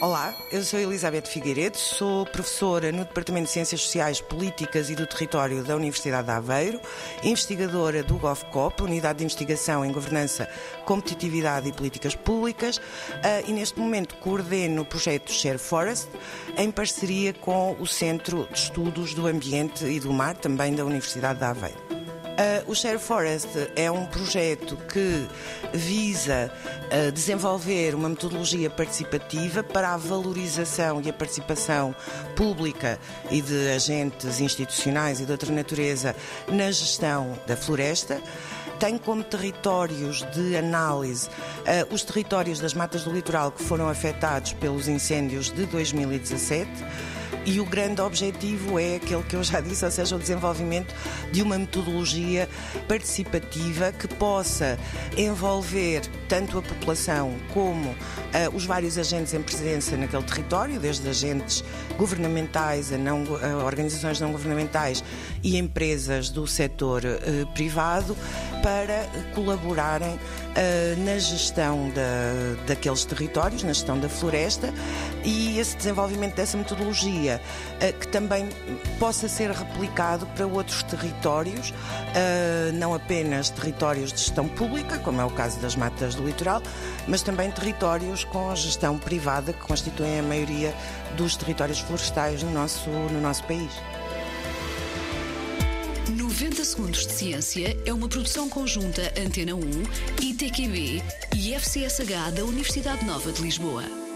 Olá, eu sou Elizabeth Figueiredo, sou professora no Departamento de Ciências Sociais, Políticas e do Território da Universidade de Aveiro, investigadora do GovCop, Unidade de Investigação em Governança, Competitividade e Políticas Públicas, eh, e neste momento coordeno o projeto Share Forest, em parceria com o Centro de Estudos do Ambiente e do Mar, também da Universidade de Aveiro. Uh, o Share Forest é um projeto que visa uh, desenvolver uma metodologia participativa para a valorização e a participação pública e de agentes institucionais e de outra natureza na gestão da floresta. Tem como territórios de análise uh, os territórios das matas do litoral que foram afetados pelos incêndios de 2017 e o grande objetivo é aquele que eu já disse, ou seja, o desenvolvimento de uma metodologia participativa que possa envolver tanto a população como uh, os vários agentes em presença naquele território, desde agentes governamentais a, não, organizações não governamentais e empresas do setor uh, privado, para colaborarem uh, na gestão da, daqueles territórios, na gestão da floresta e esse desenvolvimento dessa metodologia que também possa ser replicado para outros territórios, não apenas territórios de gestão pública, como é o caso das matas do litoral, mas também territórios com gestão privada, que constituem a maioria dos territórios florestais no nosso, no nosso país. 90 Segundos de Ciência é uma produção conjunta Antena 1, ITQB e FCSH da Universidade Nova de Lisboa.